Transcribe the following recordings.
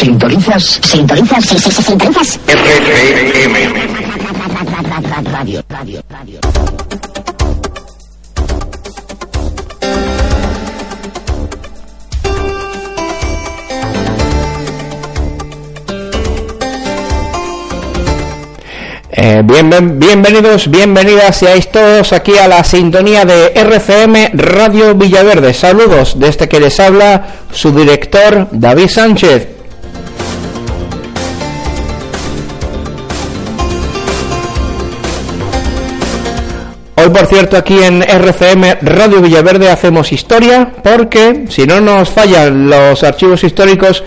Sintonizas, sintonizas, sí, sí, sí, sintonizas. RCM. Radio, radio, radio. Eh, bien- bienvenidos, bienvenidas seáis todos aquí a la sintonía de RCM Radio Villaverde. Saludos de este que les habla su director David Sánchez. Por cierto, aquí en RCM Radio Villaverde hacemos historia porque, si no nos fallan los archivos históricos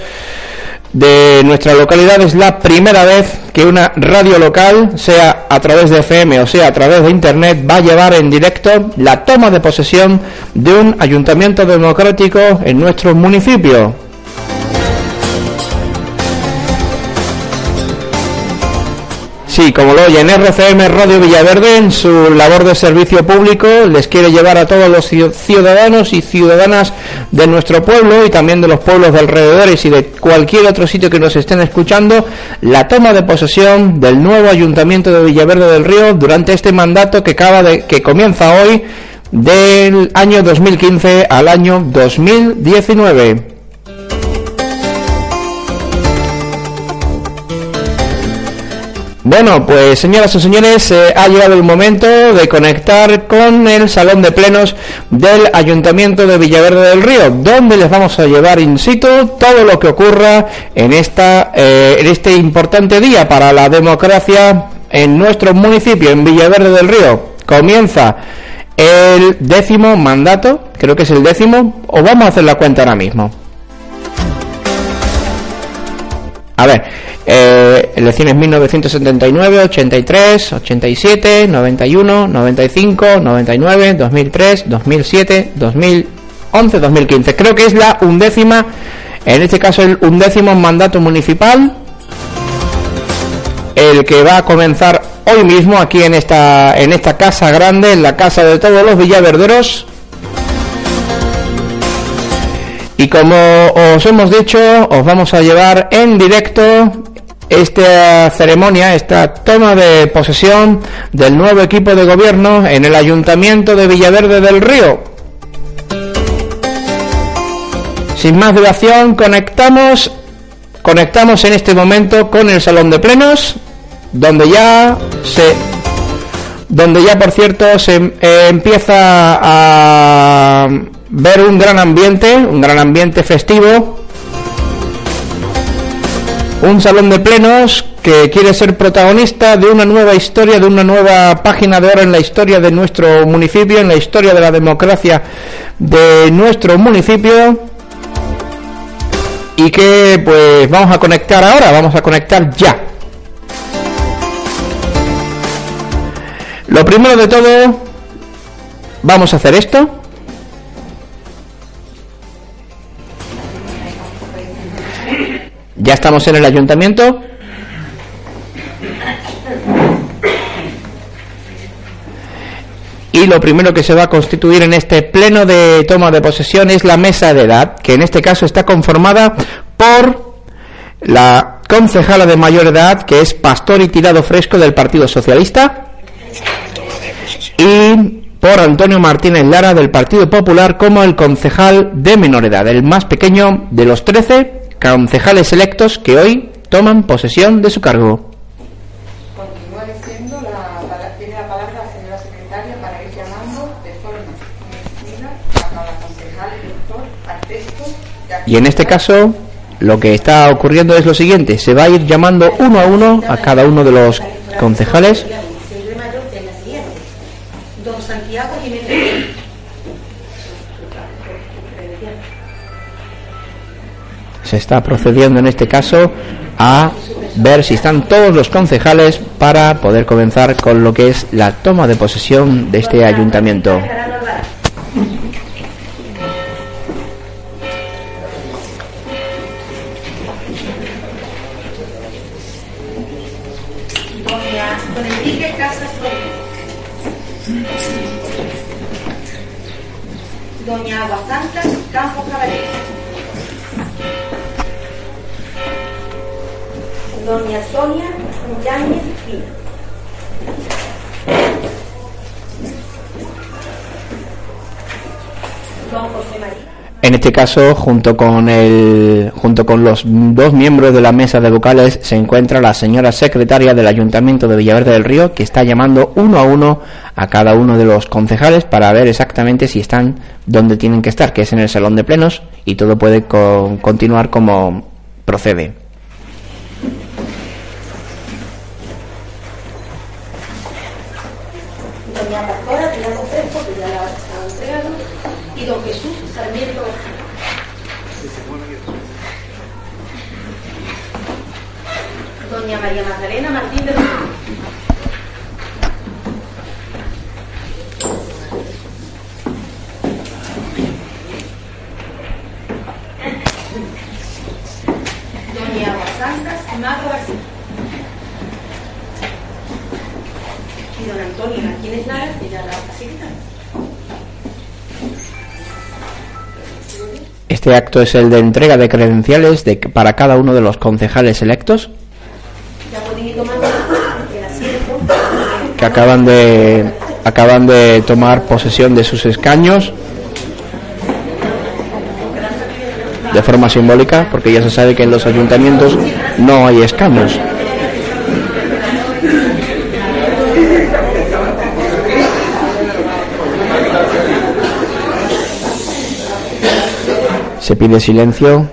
de nuestra localidad, es la primera vez que una radio local, sea a través de FM o sea a través de Internet, va a llevar en directo la toma de posesión de un ayuntamiento democrático en nuestro municipio. Sí, como lo oyen, RCM Radio Villaverde en su labor de servicio público les quiere llevar a todos los ciu- ciudadanos y ciudadanas de nuestro pueblo y también de los pueblos de alrededores y de cualquier otro sitio que nos estén escuchando la toma de posesión del nuevo Ayuntamiento de Villaverde del Río durante este mandato que acaba de que comienza hoy del año 2015 al año 2019. Bueno, pues señoras y señores, eh, ha llegado el momento de conectar con el salón de plenos del Ayuntamiento de Villaverde del Río, donde les vamos a llevar in situ todo lo que ocurra en esta eh, en este importante día para la democracia en nuestro municipio, en Villaverde del Río. Comienza el décimo mandato, creo que es el décimo, o vamos a hacer la cuenta ahora mismo. A ver, eh, elecciones 1979, 83, 87, 91, 95, 99, 2003, 2007, 2011, 2015. Creo que es la undécima, en este caso el undécimo mandato municipal, el que va a comenzar hoy mismo aquí en esta, en esta casa grande, en la casa de todos los villaverderos. Y como os hemos dicho, os vamos a llevar en directo esta ceremonia, esta toma de posesión del nuevo equipo de gobierno en el Ayuntamiento de Villaverde del Río. Sin más dilación, conectamos, conectamos en este momento con el salón de plenos, donde ya se, donde ya por cierto se eh, empieza a ver un gran ambiente, un gran ambiente festivo, un salón de plenos que quiere ser protagonista de una nueva historia, de una nueva página de oro en la historia de nuestro municipio, en la historia de la democracia de nuestro municipio y que pues vamos a conectar ahora, vamos a conectar ya. Lo primero de todo, vamos a hacer esto. Ya estamos en el ayuntamiento. Y lo primero que se va a constituir en este pleno de toma de posesión es la mesa de edad, que en este caso está conformada por la concejala de mayor edad, que es Pastor y Tirado Fresco del Partido Socialista, y por Antonio Martínez Lara del Partido Popular como el concejal de menor edad, el más pequeño de los 13 concejales electos que hoy toman posesión de su cargo. Continúa diciendo la, pala- tiene la palabra la señora secretaria para ir llamando de forma unida a cada concejal elector al texto de Y en este caso, lo que está ocurriendo es lo siguiente: se va a ir llamando uno a uno a cada uno de los concejales. Se está procediendo en este caso a ver si están todos los concejales para poder comenzar con lo que es la toma de posesión de este ayuntamiento. Doña Don Enrique Casas Rodríguez. Doña Aguasanta Campos Caballero. Doña Sonia. Don José María. En este caso, junto con el, junto con los dos miembros de la mesa de vocales, se encuentra la señora secretaria del Ayuntamiento de Villaverde del Río, que está llamando uno a uno a cada uno de los concejales para ver exactamente si están donde tienen que estar, que es en el salón de plenos, y todo puede co- continuar como procede. Ya la. Este acto es el de entrega de credenciales de, para cada uno de los concejales electos Ya pueden ir tomando el asiento. que acaban de, acaban de tomar posesión de sus escaños de forma simbólica, porque ya se sabe que en los ayuntamientos no hay escaños. Se pide silencio.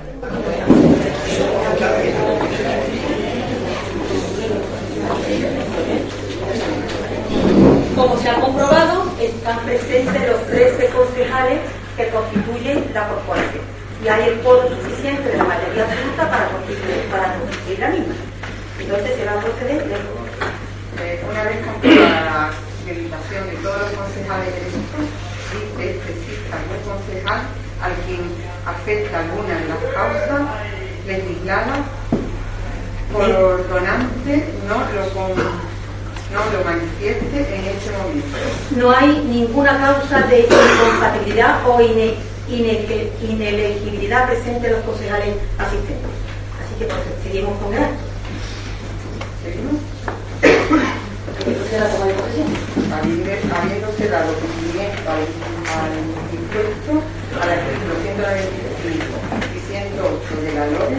Como se ha comprobado, están presentes los 13 concejales que constituyen la corporación. Y hay el foro suficiente de la mayoría absoluta para constituir, para constituir la misma. Entonces se va a proceder de- Eh, una vez comprobada la acreditación de todos los concejales electos, dice especifica algún concejal al quien afecta alguna de las causas legisladas por donante no lo, con- no lo manifieste en este momento. No hay ninguna causa de incompatibilidad o ine- ine- inelegibilidad presente en los concejales asistentes. Así que pues, seguimos con el acto. ¿Seguimos? Hay que proceder a la toma de posesión. Habiendo- habiéndose dado cumplimiento al, al impuesto al artículo 195 y 108 de la LOE,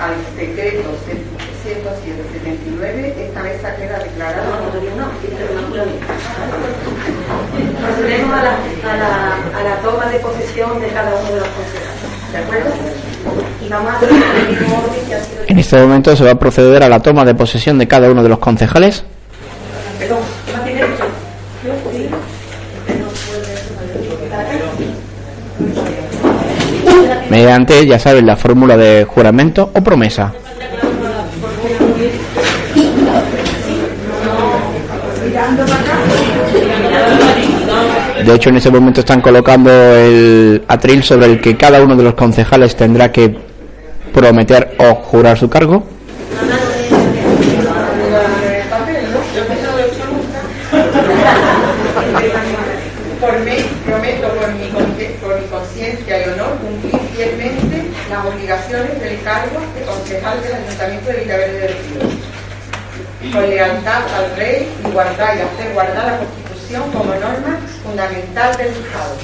al decreto 179, esta mesa queda No, declarada no, todavía no, tiene que rematar bien. Procedemos a la, a, la, a la toma de posesión de cada uno de los concejales. ¿De acuerdo? Y vamos a hacer el mismo orden que ha sido. En este momento se va a proceder a la toma de posesión de cada uno de los concejales. Perdón, acá. mediante, ya saben, la fórmula de juramento o promesa. De hecho, en ese momento están colocando el atril sobre el que cada uno de los concejales tendrá que prometer o jurar su cargo. Prometo por mi, por mi conciencia y honor cumplir fielmente las obligaciones del cargo de concejal del Ayuntamiento de Villaverde del Río. Con lealtad al rey y guardar y hacer guardar la Constitución como norma fundamental del Estado.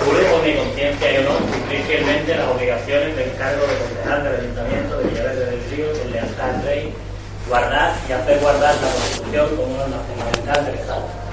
Juro por mi conciencia y honor cumplir fielmente las obligaciones del cargo de concejal del Ayuntamiento de Villaverde del Río con lealtad al rey, guardar y hacer guardar la Constitución como norma fundamental del Estado.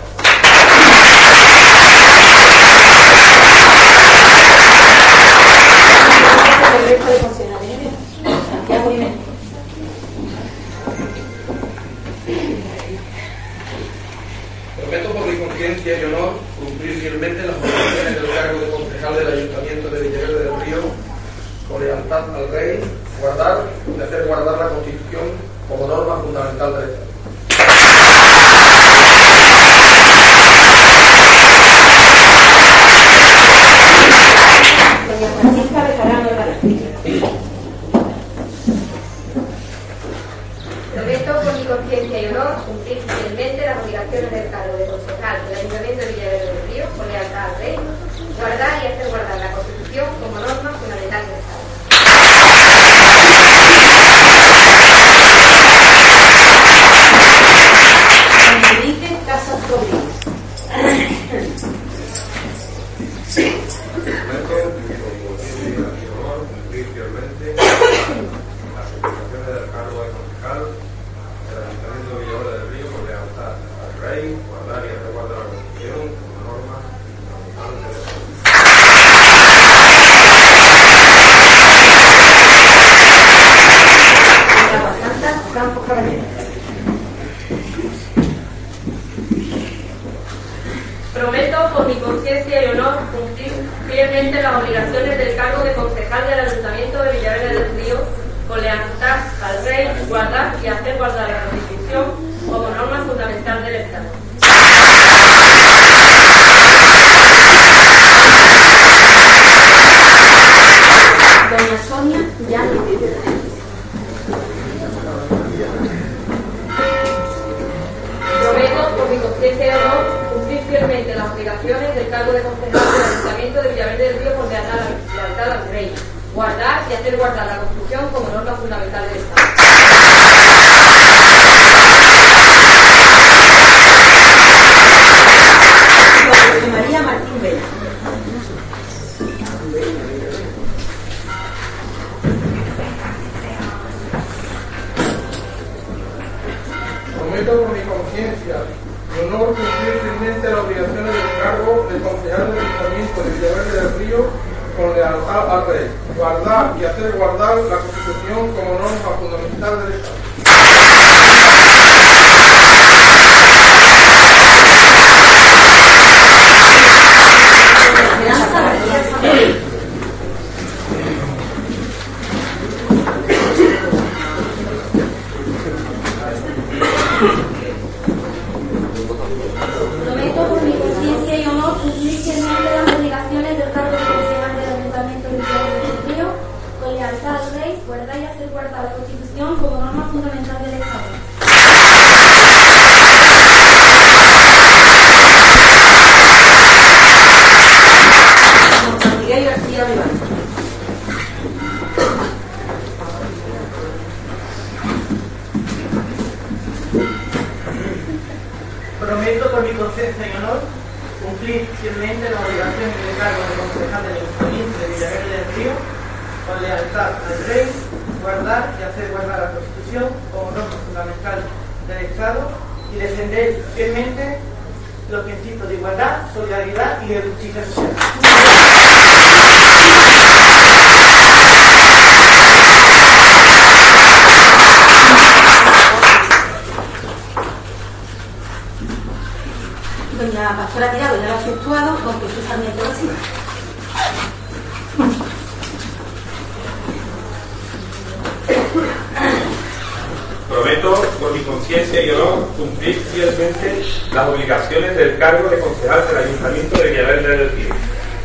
comprometo por mi conciencia y honor cumplir fielmente las obligaciones del cargo de concejal del Ayuntamiento de Villarreal del Pino,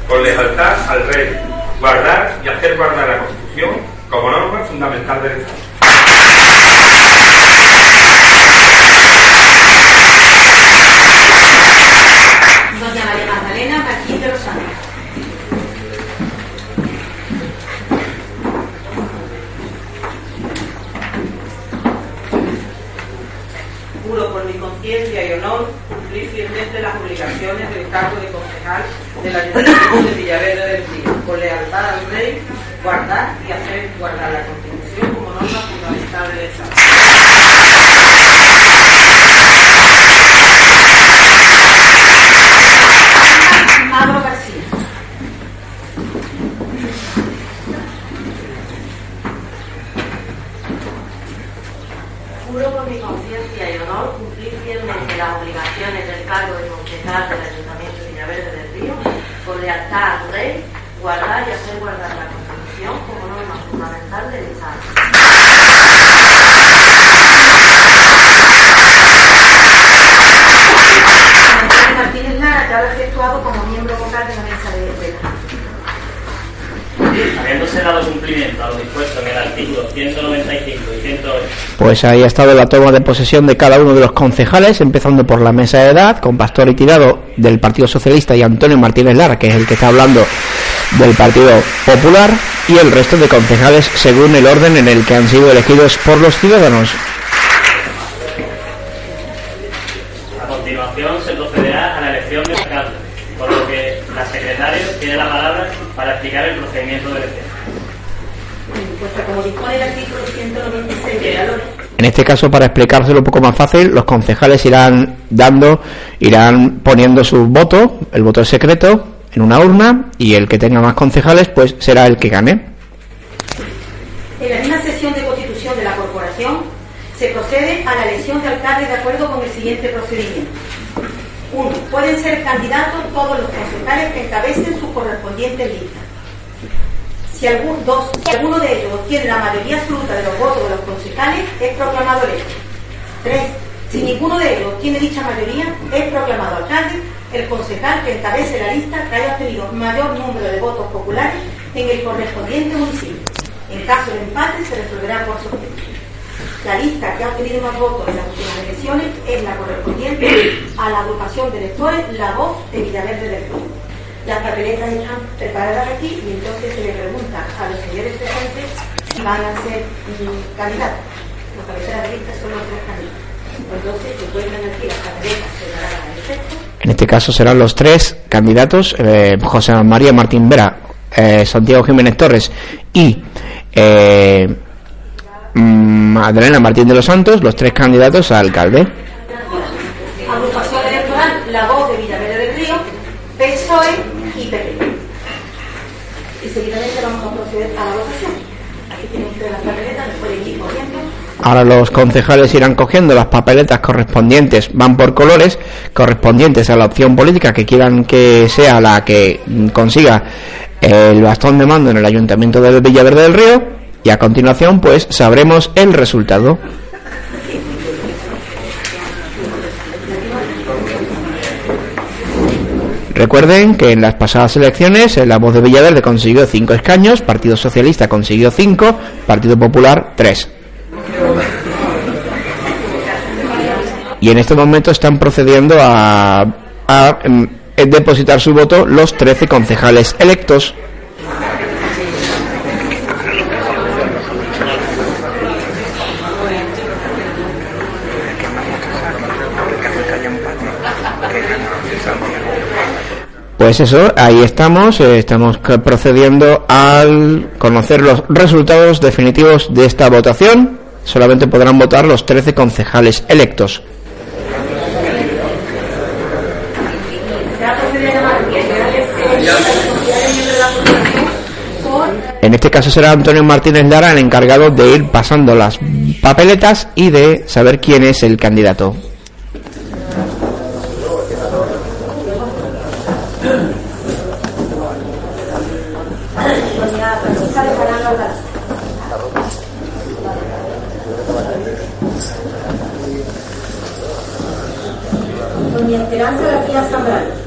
con lealtad al rey, guardar y hacer guardar la Constitución como norma fundamental del Estado. de la Habiéndose dado cumplimiento a lo dispuesto en el artículo 195 y 108 Pues ahí ha estado la toma de posesión de cada uno de los concejales, empezando por la mesa de edad, con Pastor y Tirado del Partido Socialista y Antonio Martínez Lara, que es el que está hablando del Partido Popular, y el resto de concejales según el orden en el que han sido elegidos por los ciudadanos. A continuación se procederá a la elección del alcalde, por lo que la secretaria tiene la palabra para explicar el procedimiento de elección. Como dispone el artículo 196 de la ley, En este caso, para explicárselo un poco más fácil, los concejales irán dando, irán poniendo su voto, el voto es secreto, en una urna, y el que tenga más concejales, pues será el que gane. En la misma sesión de constitución de la corporación se procede a la elección de alcalde de acuerdo con el siguiente procedimiento. 1. Pueden ser candidatos todos los concejales que encabecen sus correspondientes listas. Si, alguno de ellos obtiene la mayoría absoluta de los votos de los concejales, es proclamado electo. 3. Si ninguno de ellos obtiene dicha mayoría, es proclamado alcalde el concejal que encabece la lista que haya obtenido mayor número de votos populares en el correspondiente municipio. En caso de empate, se resolverá por sorteo. La lista que ha obtenido más votos en las últimas elecciones es la correspondiente a la agrupación de electores La Voz de Villaverde del Río. Las papeletas están preparadas aquí y entonces se le pregunta a los señores presentes si van a ser mm, candidatos. Los cabeceras de lista son los tres candidatos. Entonces se encuentran aquí las papeletas preparadas al efecto. En este caso serán los tres candidatos, eh, José María Martín Vera, eh, Santiago Jiménez Torres y eh, mm, Madalena Martín de los Santos, los tres candidatos a alcalde. Agrupación electoral La Voz de Villaverde del Río, PSOE y PP. Y seguidamente vamos a proceder a la votación. Aquí tienen ustedes las papeletas, les pueden ir corriendo. Ahora los concejales irán cogiendo las papeletas correspondientes, van por colores, correspondientes a la opción política que quieran que sea la que consiga el bastón de mando en el Ayuntamiento de Villaverde del Río y a continuación pues sabremos el resultado. Recuerden que en las pasadas elecciones eh, la voz de Villaverde consiguió 5 escaños, Partido Socialista consiguió 5, Partido Popular 3. Y en este momento están procediendo a, em, depositar su voto los 13 concejales electos. Pues eso, ahí estamos, eh, estamos procediendo al conocer los resultados definitivos de esta votación. Solamente podrán votar los 13 concejales electos. Se va a proceder a llamar a miembro de la corporación por En este caso será Antonio Martínez Lara el encargado de ir pasando las papeletas y de saber quién es el candidato. Doña Francisca de Fernando Alcalá. Doña Esperanza García Zambrano.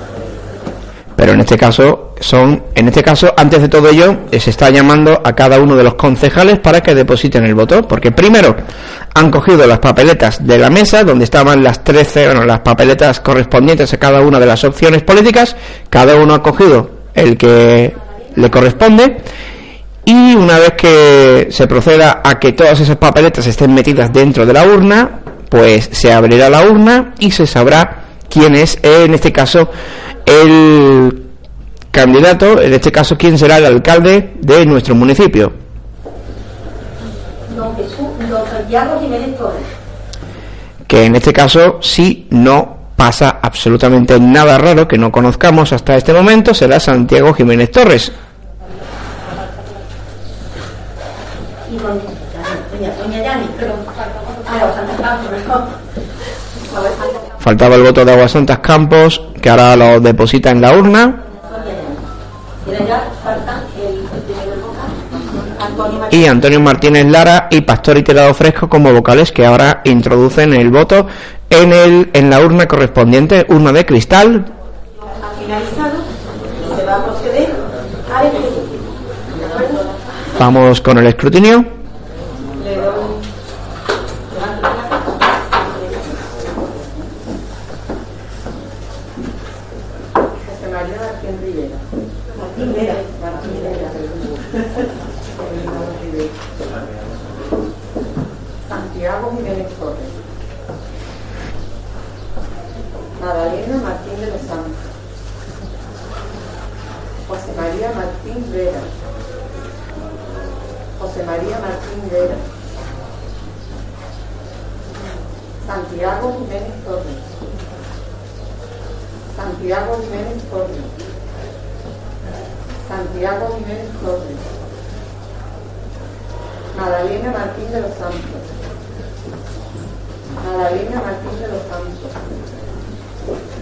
Pero en este caso son, en este caso, antes de todo ello, eh, se está llamando a cada uno de los concejales para que depositen el voto, porque primero han cogido las papeletas de la mesa donde estaban las 13, bueno, las papeletas correspondientes a cada una de las opciones políticas, cada uno ha cogido el que le corresponde. Y una vez que se proceda a que todas esas papeletas estén metidas dentro de la urna, pues se abrirá la urna y se sabrá quién es, eh, en este caso, el candidato, en este caso, quién será el alcalde de nuestro municipio. Don Jesús, don Santiago Jiménez Torres. Que en este caso, si no pasa absolutamente nada raro que no conozcamos hasta este momento, será Santiago Jiménez Torres. Y doña, doña. A ver, faltaba el voto de Aguasantas Campos, que ahora lo deposita en la urna. Y Antonio Martínez Lara y Pastor y Fresco como vocales que ahora introducen el voto en, el, en la urna correspondiente, urna de cristal. Vamos con el escrutinio. Le doy. levanto la mano. José María Martín Rivera. Martín Vera. Martín Vera. Santiago Jiménez Torres. Madalena Martín de los Santos. José María Martín Vera. José María Martín Vera. Santiago Jiménez Torres. Santiago Jiménez Santiago Jiménez Torres. Madalena Martín de los Santos. Madalena Martín de los Santos.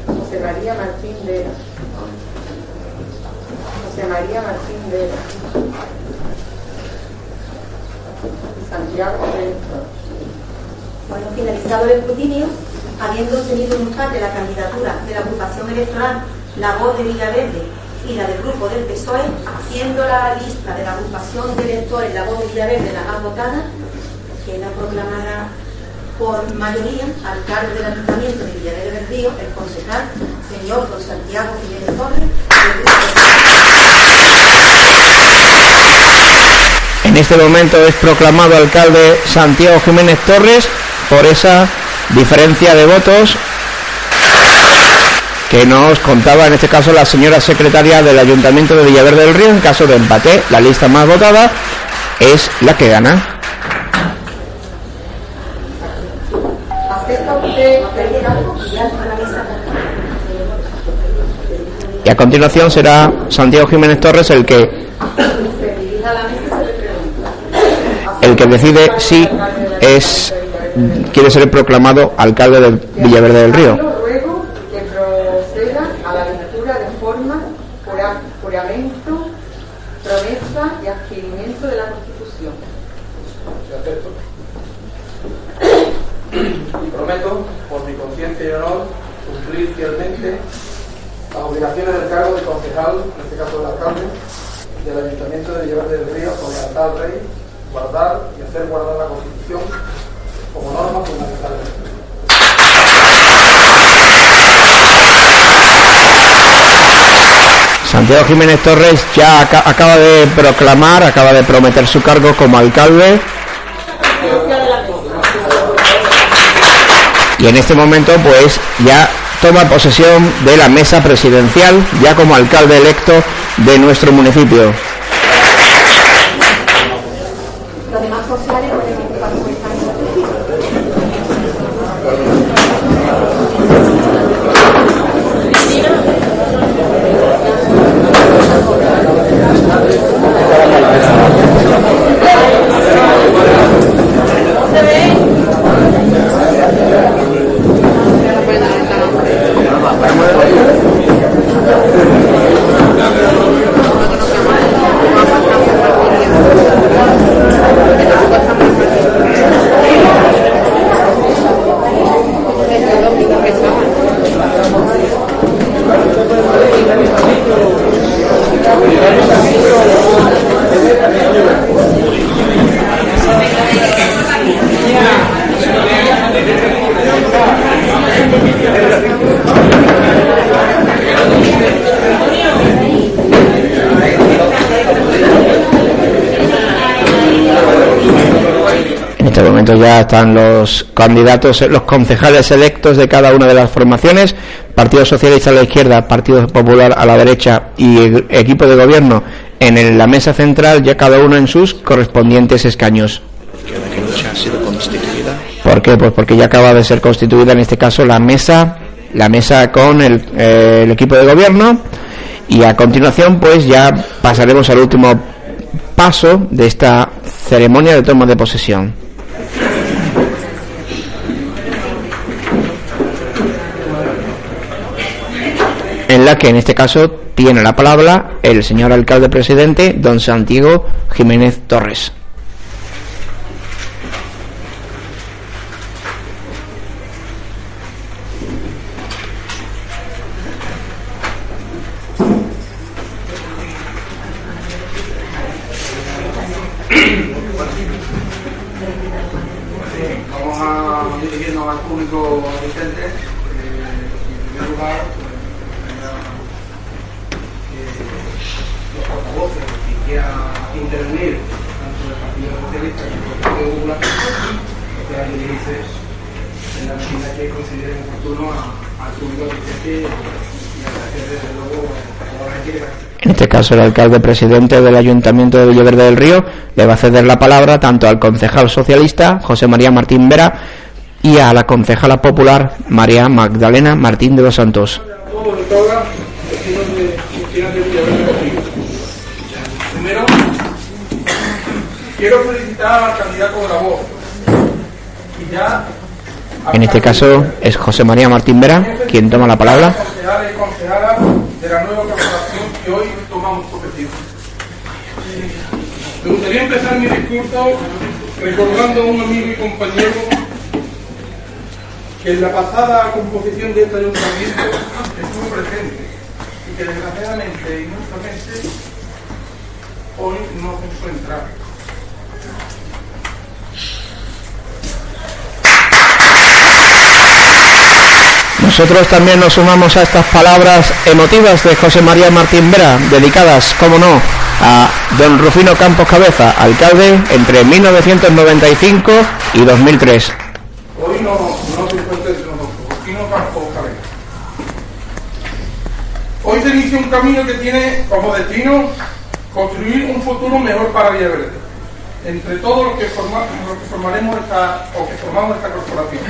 José María Martín Vera. José María Martín Vera. Santiago Torres. Bueno, finalizado el escrutinio, habiendo tenido en empate la candidatura de la agrupación electoral La Voz de Villaverde y la del grupo del PSOE, siendo la lista de la agrupación de electores La Voz de Villaverde la más votada, que la por mayoría al cargo del Ayuntamiento de Villaverde del Río el concejal señor don Santiago Jiménez Torres. En este momento es proclamado alcalde Santiago Jiménez Torres por esa diferencia de votos que nos contaba en este caso la señora secretaria del Ayuntamiento de Villaverde del Río. En caso de empate, la lista más votada es la que gana. Y a continuación será Santiago Jiménez Torres el que el que decide si es quiere ser proclamado alcalde de Villaverde del Río. Ruego que proceda a la lectura de forma, jura- juramento, promesa y adquirimiento de la Constitución. y prometo, por mi conciencia y honor, cumplir fielmente las obligaciones del cargo de concejal, en este caso del alcalde, del Ayuntamiento de Villaverde del Río, con lealtad al rey, guardar y hacer guardar la Constitución como norma fundamental. Santiago Jiménez Torres ya aca- acaba de proclamar, acaba de prometer su cargo como alcalde. Y en este momento pues ya toma posesión de la mesa presidencial, ya como alcalde electo de nuestro municipio. Están los candidatos, los concejales electos de cada una de las formaciones, Partido Socialista a la izquierda, Partido Popular a la derecha y equipo de gobierno en la mesa central, ya cada uno en sus correspondientes escaños. ¿Por qué? Pues porque ya acaba de ser constituida en este caso la mesa, la mesa con el, eh, el equipo de gobierno y a continuación pues ya pasaremos al último paso de esta ceremonia de toma de posesión. Que en este caso tiene la palabra el señor alcalde presidente, don Santiago Jiménez Torres. Caso, el alcalde presidente del Ayuntamiento de Villaverde del Río le va a ceder la palabra tanto al concejal socialista José María Martín Vera y a la concejala popular María Magdalena Martín de los Santos. Primero, quiero felicitar al candidato. Y ya En este caso es José María Martín Vera quien toma la palabra. de la nueva corporación que hoy tomamos posesión. Me gustaría empezar mi discurso recordando a un amigo y compañero que en la pasada composición de este ayuntamiento estuvo presente y que desgraciadamente y injustamente hoy no se encuentra. Nosotros también nos sumamos a estas palabras emotivas de José María Martín Vera, dedicadas, como no, a don Rufino Campos Cabeza, alcalde entre 1995 y 2003. Hoy no, se encuentra Rufino Campos Cabeza. Hoy se inicia un camino que tiene como destino construir un futuro mejor para Villaverde, entre todos los que, forma- los que formaremos esta, o que formamos esta corporación.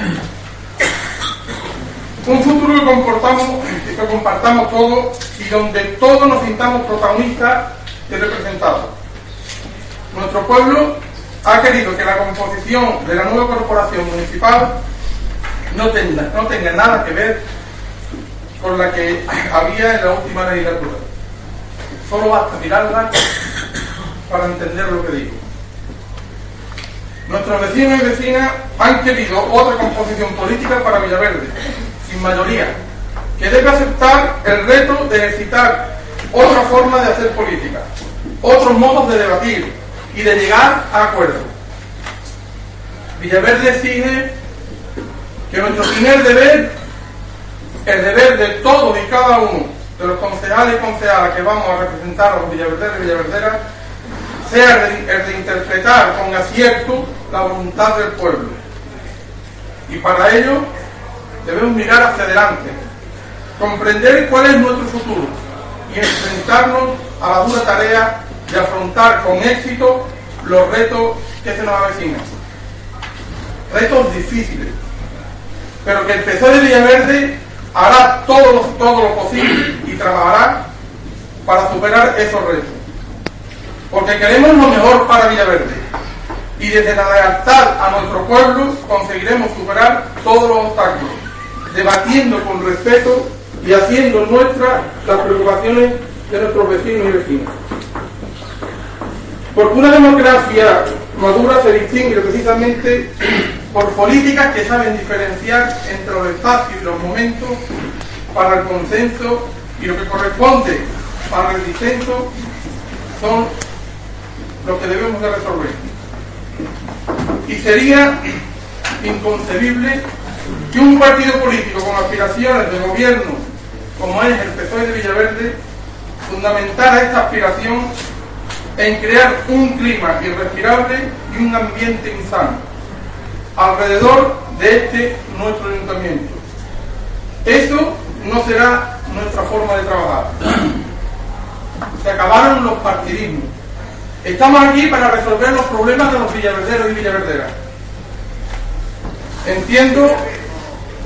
Un futuro que, comportamos, que compartamos todos y donde todos nos sintamos protagonistas y representados. Nuestro pueblo ha querido que la composición de la nueva corporación municipal no tenga, nada que ver con la que había en la última legislatura. Solo basta mirarla para entender lo que digo. Nuestros vecinos y vecinas han querido otra composición política para Villaverde, sin mayoría, que debe aceptar el reto de ejercitar otra forma de hacer política, otros modos de debatir y de llegar a acuerdos. Villaverde exige que nuestro primer deber, el deber de todos y cada uno de los concejales y concejalas que vamos a representar a los villaverderos y villaverderas, sea el de, el de interpretar con acierto la voluntad del pueblo. Y para ello debemos mirar hacia adelante, comprender cuál es nuestro futuro y enfrentarnos a la dura tarea de afrontar con éxito los retos que se nos avecinan. Retos difíciles, pero que el PSOE de Villaverde hará todo todo lo posible y trabajará para superar esos retos. Porque queremos lo mejor para Villaverde y desde la lealtad a nuestro pueblo conseguiremos superar todos los obstáculos, debatiendo con respeto y haciendo nuestras las preocupaciones de nuestros vecinos y vecinas. Porque una democracia madura se distingue precisamente por políticas que saben diferenciar entre los espacios y los momentos para el consenso y lo que corresponde para el disenso son lo que debemos de resolver. Y sería inconcebible que un partido político con aspiraciones de gobierno como es el PSOE de Villaverde fundamentara esta aspiración en crear un clima irrespirable y un ambiente insano alrededor de este nuestro ayuntamiento. Eso no será nuestra forma de trabajar. Se acabaron los partidismos. Estamos aquí para resolver los problemas de los villaverderos y villaverderas. Entiendo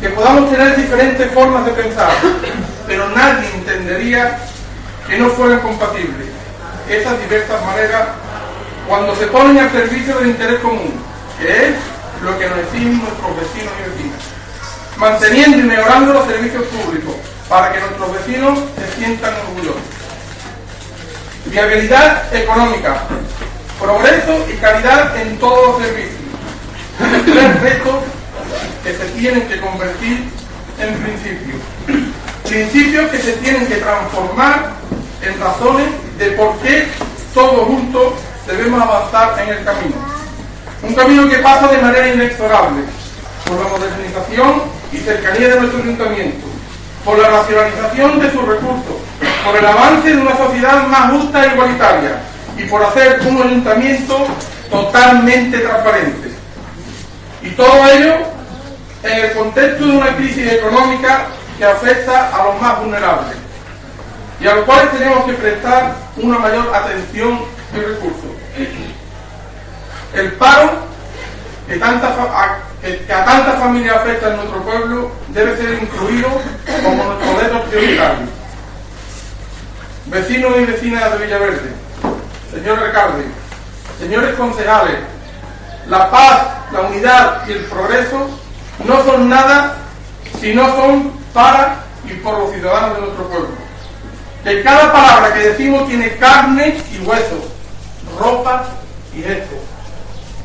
que podamos tener diferentes formas de pensar, pero nadie entendería que no fueran compatibles esas diversas maneras cuando se ponen al servicio del interés común, que es lo que nos exigen nuestros vecinos y vecinas, manteniendo y mejorando los servicios públicos, para que nuestros vecinos se sientan orgullosos. Viabilidad económica, progreso y calidad en todos los servicios. Tres retos que se tienen que convertir en principios. Principios que se tienen que transformar en razones de por qué todos juntos debemos avanzar en el camino. Un camino que pasa de manera inexorable por la modernización y cercanía de nuestro ayuntamiento, por la racionalización de sus recursos, por el avance de una sociedad más justa e igualitaria y por hacer un ayuntamiento totalmente transparente. Y todo ello en el contexto de una crisis económica que afecta a los más vulnerables y a los cuales tenemos que prestar una mayor atención y recursos. El paro que, a, tantas familias afecta en nuestro pueblo debe ser incluido como nuestro reto prioritario. Vecinos y vecinas de Villaverde, señor Recalde, señores concejales, la paz, la unidad y el progreso no son nada si no son para y por los ciudadanos de nuestro pueblo. Que cada palabra que decimos tiene carne y hueso, ropa y gesto.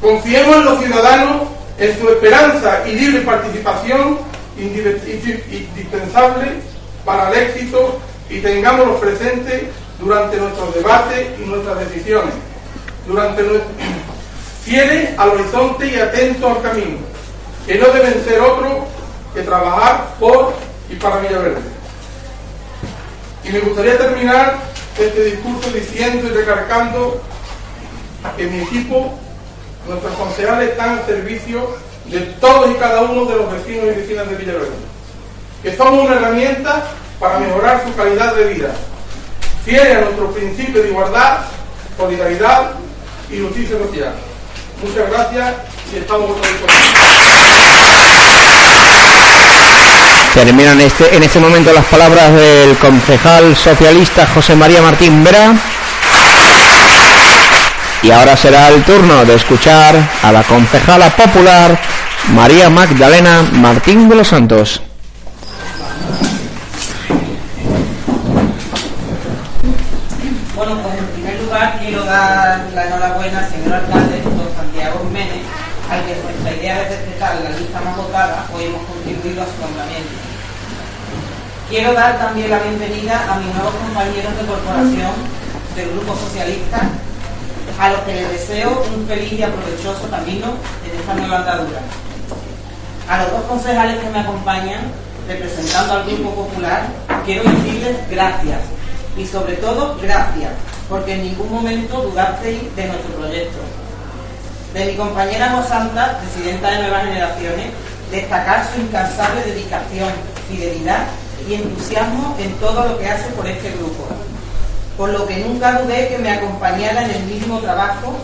Confiemos en los ciudadanos, en su esperanza y libre participación indispensable para el éxito y tengámoslos presentes durante nuestros debates y nuestras decisiones, durante nuestro, fieles al horizonte y atentos al camino, que no deben ser otro que trabajar por y para Villaverde. Y me gustaría terminar este discurso diciendo y recargando que mi equipo, nuestros concejales están al servicio de todos y cada uno de los vecinos y vecinas de Villaverde, que somos una herramienta para mejorar su calidad de vida, fieles a nuestros principios de igualdad, solidaridad y justicia social. Muchas gracias y estamos Terminan este, en este momento las palabras del concejal socialista José María Martín Vera. Y ahora será el turno de escuchar a la concejala popular María Magdalena Martín de los Santos. Bueno, pues en primer lugar quiero dar la enhorabuena al señor alcalde, don Santiago Jiménez, al que nuestra idea de respetar la lista más votada, hoy hemos contribuido a su nombramiento. Quiero dar también la bienvenida a mis nuevos compañeros de corporación del Grupo Socialista, a los que les deseo un feliz y aprovechoso camino en esta nueva andadura. A los dos concejales que me acompañan, representando al Grupo Popular, quiero decirles gracias y sobre todo gracias, porque en ningún momento dudasteis de nuestro proyecto. De mi compañera Santa, presidenta de Nuevas Generaciones, destacar su incansable dedicación, fidelidad y entusiasmo en todo lo que hace por este grupo, por lo que nunca dudé que me acompañara en el mismo trabajo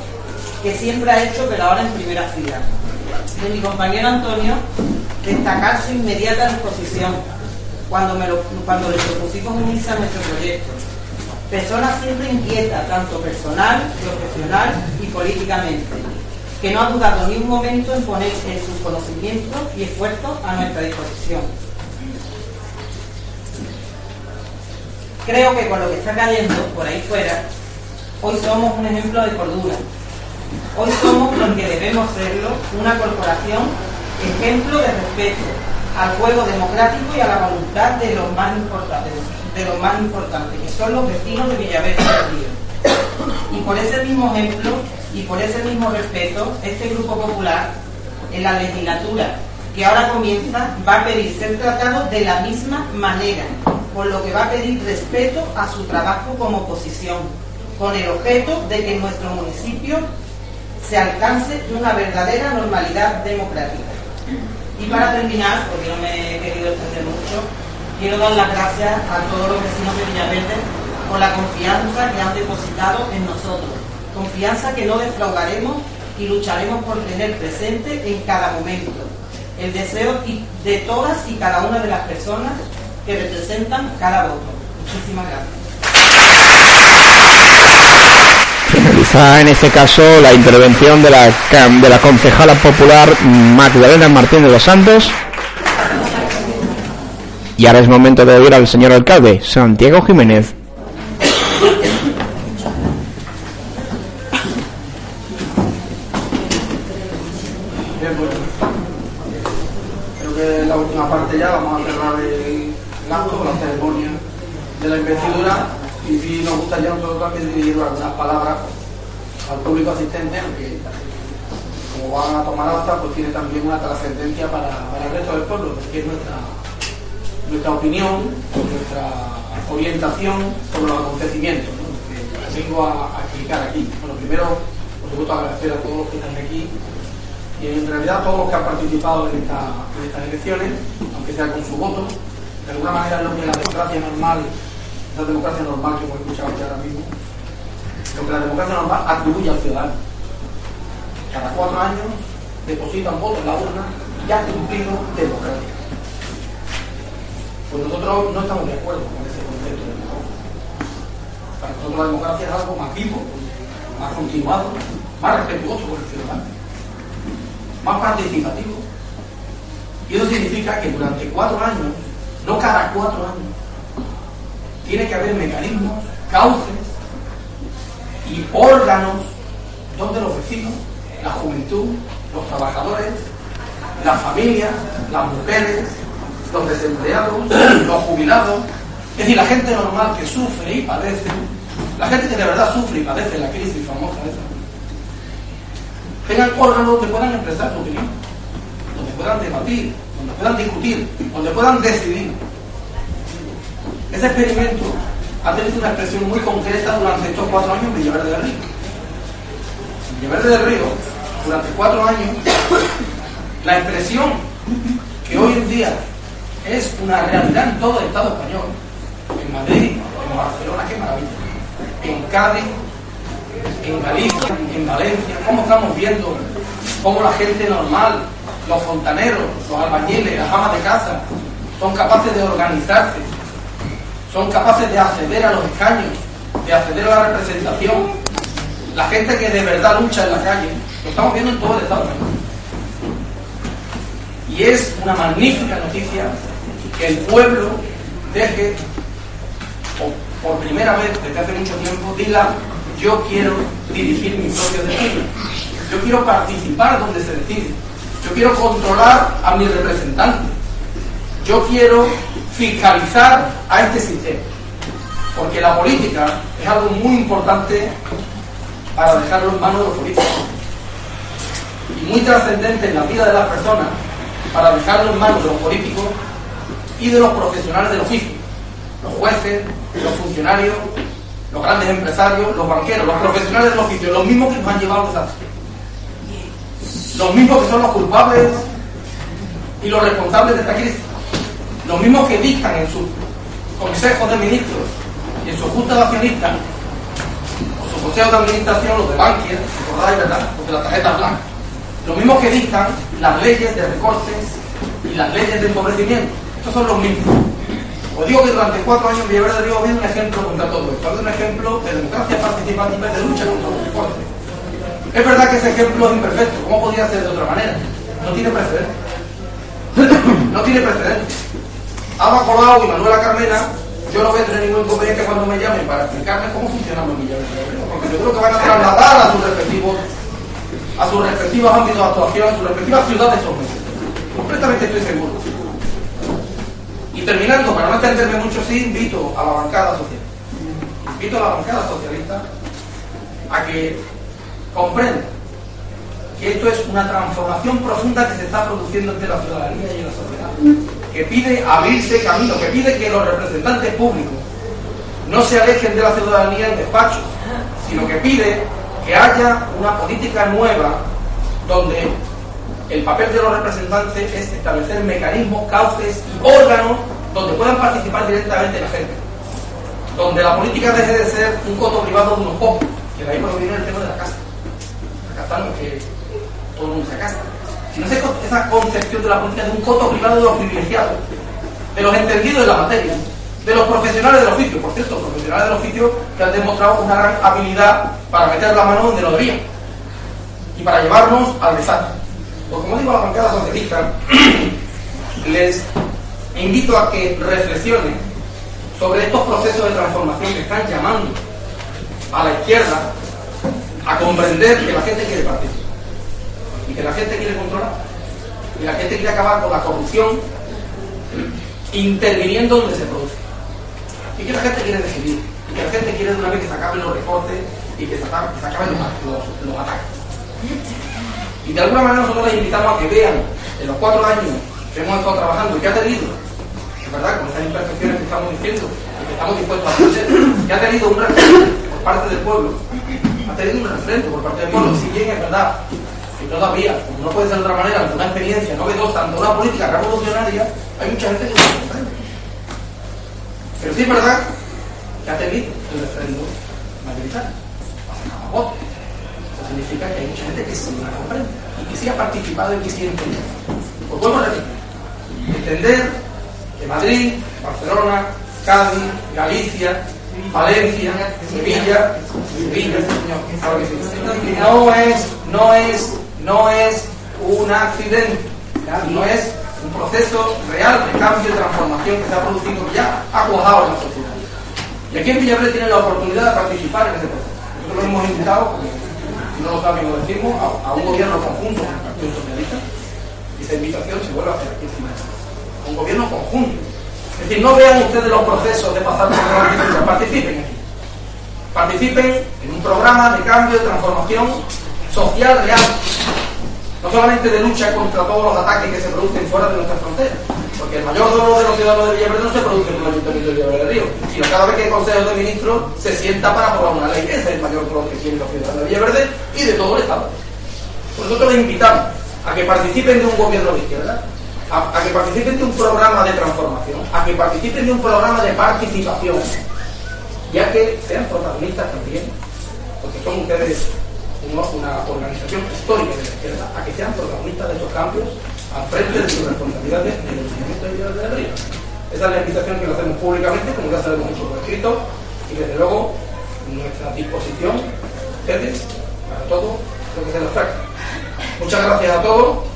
que siempre ha hecho, pero ahora en primera fila. De mi compañero Antonio, destacar su inmediata disposición cuando, cuando le propusimos unirse a nuestro proyecto. Persona siempre inquieta, tanto personal, profesional y políticamente, que no ha dudado ni un momento en poner en sus conocimientos y esfuerzos a nuestra disposición. Creo que con lo que está cayendo por ahí fuera, hoy somos un ejemplo de cordura. Hoy somos lo que debemos serlo, una corporación ejemplo de respeto al juego democrático y a la voluntad de los más importantes, de los más importantes, que son los vecinos de Villaverde del Río. Y por ese mismo ejemplo y por ese mismo respeto, este Grupo Popular, en la legislatura que ahora comienza, va a pedir ser tratado de la misma manera, por lo que va a pedir respeto a su trabajo como oposición, con el objeto de que en nuestro municipio se alcance una verdadera normalidad democrática. Y para terminar, porque no me he querido extender mucho, quiero dar las gracias a todos los vecinos de Villaverde por la confianza que han depositado en nosotros. Confianza que no defraudaremos y lucharemos por tener presente en cada momento. El deseo de todas y cada una de las personas que representan cada voto. Muchísimas gracias. Finaliza en este caso la intervención de la, de la concejala popular Magdalena Martín de los Santos. Y ahora es momento de oír al señor alcalde, Santiago Jiménez. Bien, pues, creo que en la última parte ya vamos a cerrar el acto, la ceremonia de la investidura y sí nos gustaría nosotros también dirigir algunas palabras al público asistente, aunque como van a tomar acta, pues tiene también una trascendencia para, para el resto del pueblo, porque es nuestra, nuestra opinión, nuestra orientación sobre los acontecimientos que vengo a, a explicar aquí. Bueno, primero, por supuesto, agradecer a todos los que están aquí y en realidad a todos los que han participado en, esta, en estas elecciones, aunque sea con su voto, de alguna manera es lo que la democracia normal, esa democracia normal que hemos escuchado aquí ahora mismo, lo que la democracia normal atribuye al ciudadano. Cada cuatro años deposita un voto en la urna y ha cumplido democrática. Pues nosotros no estamos de acuerdo con ese concepto de democracia. Para nosotros la democracia es algo más vivo, más continuado, más respetuoso con el ciudadano, más participativo. Y eso significa que durante cuatro años, no cada cuatro años, tiene que haber mecanismos, cauces y órganos donde los vecinos, la juventud, los trabajadores, las familias, las mujeres, los desempleados, los jubilados, es decir, la gente normal que sufre y padece, la gente que de verdad sufre y padece la crisis famosa esa, tengan órganos donde puedan expresar su opinión, donde puedan debatir, puedan discutir, donde puedan decidir. Ese experimento ha tenido una expresión muy concreta durante estos cuatro años en Villaverde del Río. En Villaverde del Río, durante cuatro años, la expresión que hoy en día es una realidad en todo el Estado español, en Madrid, en Barcelona, qué maravilla, en Cádiz, en Galicia, en Valencia, cómo estamos viendo cómo la gente normal, los fontaneros, los albañiles, las amas de casa, son capaces de organizarse, son capaces de acceder a los escaños, de acceder a la representación. La gente que de verdad lucha en la calle, lo estamos viendo en todo el Estado. Y es una magnífica noticia que el pueblo deje, o por primera vez desde hace mucho tiempo, diga, yo quiero dirigir mi propio destino. Yo quiero participar donde se decide. Yo quiero controlar a mi representante. Yo quiero fiscalizar a este sistema. Porque la política es algo muy importante para dejarlo en manos de los políticos. Y muy trascendente en la vida de las personas para dejarlo en manos de los políticos y de los profesionales del oficio. Los jueces, los funcionarios, los grandes empresarios, los banqueros, los profesionales del oficio, los mismos que nos han llevado al desastre. Los mismos que son los culpables y los responsables de esta crisis. Los mismos que dictan en sus consejos de ministros y en sus juntas de accionistas, o sus consejos de administración, los de Bankia, ¿verdad? Los de las tarjetas blancas. Los mismos que dictan las leyes de recortes y las leyes de empobrecimiento. Estos son los mismos. Os digo que durante cuatro años Villaverde de Río un ejemplo contra todo esto, habido un ejemplo de democracia participativa y de lucha contra los recortes. Es verdad que ese ejemplo es imperfecto, ¿cómo podría ser de otra manera? No tiene precedentes. no tiene precedentes. Ava Colau y Manuela Carmena, yo no voy a tener ningún inconveniente cuando me llamen para explicarme cómo funcionamos en Río, porque seguro que van a trasladar a sus respectivos a sus respectivos ámbitos de actuación, a sus respectivas ciudades o Completamente estoy seguro. Y terminando, para no extenderme mucho, sí invito a la bancada socialista. Invito a la bancada socialista a que comprenda que esto es una transformación profunda que se está produciendo entre la ciudadanía y en la sociedad. Que pide abrirse camino, que pide que los representantes públicos no se alejen de la ciudadanía en despachos, sino que pide que haya una política nueva donde el papel de los representantes es establecer mecanismos, cauces y órganos donde puedan participar directamente la gente. Donde la política deje de ser un coto privado de unos pocos, que de ahí proviene el tema de la casa. Estamos, que todo el mundo se casa. Sino esa concepción de la política de un coto privado de los privilegiados, de los entendidos de la materia, de los profesionales del oficio, por cierto, profesionales del oficio que han demostrado una gran habilidad para meter la mano donde no debían y para llevarnos al desastre. Pues como digo a la bancada socialista, les invito a que reflexione sobre estos procesos de transformación que están llamando a la izquierda a comprender que la gente quiere participar y que la gente quiere controlar y la gente quiere acabar con la corrupción interviniendo donde se produce y que la gente quiere decidir y que la gente quiere de una vez que se acaben los recortes y que se acaben, los, ataques. Y de alguna manera nosotros les invitamos a que vean en los cuatro años que hemos estado trabajando y que ha tenido, es verdad, con esas imperfecciones que estamos diciendo y que estamos dispuestos a hacer, que ha tenido un referente por parte del pueblo, ha tenido un referente por parte del pueblo, si bien es verdad que todavía, como no puede ser de otra manera, ante una experiencia novedosa, ante una política revolucionaria, hay mucha gente que no lo comprende. Pero sí es verdad que ha tenido el referéndum mayoritario. Eso significa que hay mucha gente que sí la comprende y que sí ha participado y que sí entender. Pues vuelvo a. Entender que Madrid, Barcelona, Cádiz, Galicia, Valencia, Sevilla, Sevilla, no es, no es, no es un accidente, no es un proceso real de cambio y transformación que se ha producido, ya ha cuajado en la sociedad. Y aquí en Villaverde tiene la oportunidad de participar en ese proceso. Nosotros hemos invitado, si no lo saben, lo decimos, a, un gobierno conjunto con el Partido Socialista. Y esa invitación se vuelve a hacer aquí encima Un gobierno conjunto. Es decir, no vean ustedes los procesos de pasar por la participen aquí. Participen en un programa de cambio, de transformación social real no solamente de lucha contra todos los ataques que se producen fuera de nuestras fronteras, porque el mayor dolor de los ciudadanos de Villaverde no se produce en el Ayuntamiento de Villaverde Río, sino cada vez que el Consejo de Ministros se sienta para aprobar una ley. Ese es el mayor dolor que tienen los ciudadanos de Villaverde y de todo el Estado. Nosotros les invitamos a que participen de un gobierno de izquierda, a, que participen de un programa de transformación, a que participen de un programa de participación, ya que sean protagonistas también, porque son ustedes una organización histórica de la izquierda a que sean protagonistas de estos cambios al frente de sus responsabilidades en el movimiento de de la. Esa es la invitación que lo hacemos públicamente, como ya sabemos mucho por escrito, y desde luego nuestra disposición, ustedes, para todo lo que se les traiga. Muchas gracias a todos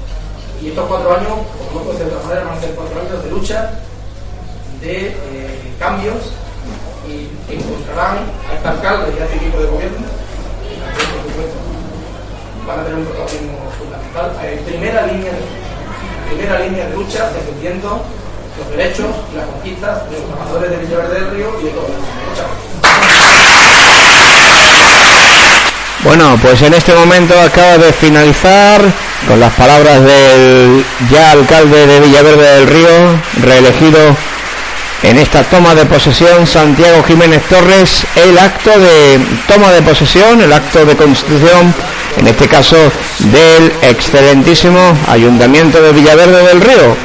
y estos cuatro años, como no puede ser de otra manera, van a ser cuatro años de lucha, de eh, cambios y encontrarán a este alcalde y a este equipo de gobierno. Van a tener un protagonismo fundamental en primera línea primera línea de lucha defendiendo los derechos y las conquistas de los trabajadores de Villaverde del Río y de todos los Bueno, pues en este momento acaba de finalizar con las palabras del ya alcalde de Villaverde del Río, reelegido en esta toma de posesión Santiago Jiménez Torres el acto de toma de posesión, el acto de constitución, en este caso del excelentísimo Ayuntamiento de Villaverde del Río.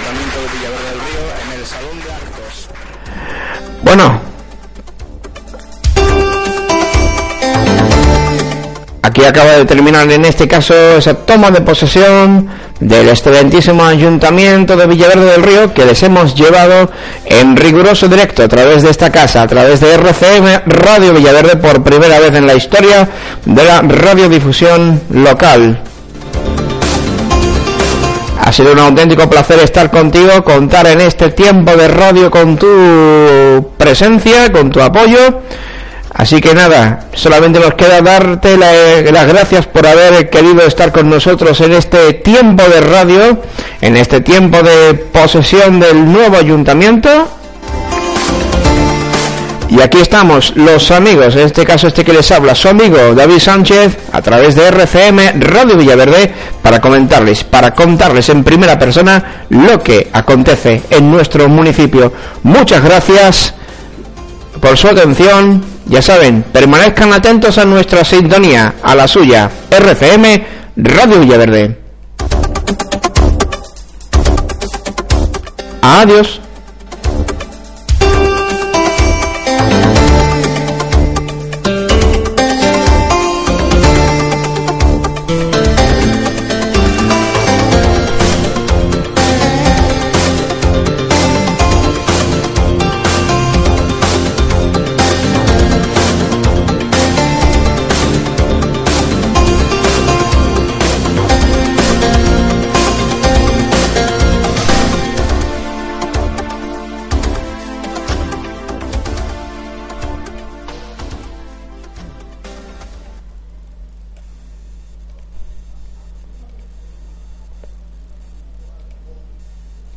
Bueno, aquí acaba de terminar en este caso esa toma de posesión del excelentísimo Ayuntamiento de Villaverde del Río que les hemos llevado en riguroso directo a través de esta casa, a través de RCM Radio Villaverde por primera vez en la historia de la radiodifusión local. Ha sido un auténtico placer estar contigo, contar en este tiempo de radio con tu presencia, con tu apoyo Así que nada, solamente nos queda darte las gracias por haber querido estar con nosotros en este tiempo de radio, en este tiempo de posesión del nuevo ayuntamiento. Y aquí estamos, los amigos, en este caso este que les habla, su amigo David Sánchez, a través de RCM Radio Villaverde, para comentarles, para contarles en primera persona lo que acontece en nuestro municipio. Muchas gracias por su atención ya saben, permanezcan atentos a nuestra sintonía, a la suya, RCM Radio Villaverde. Adiós.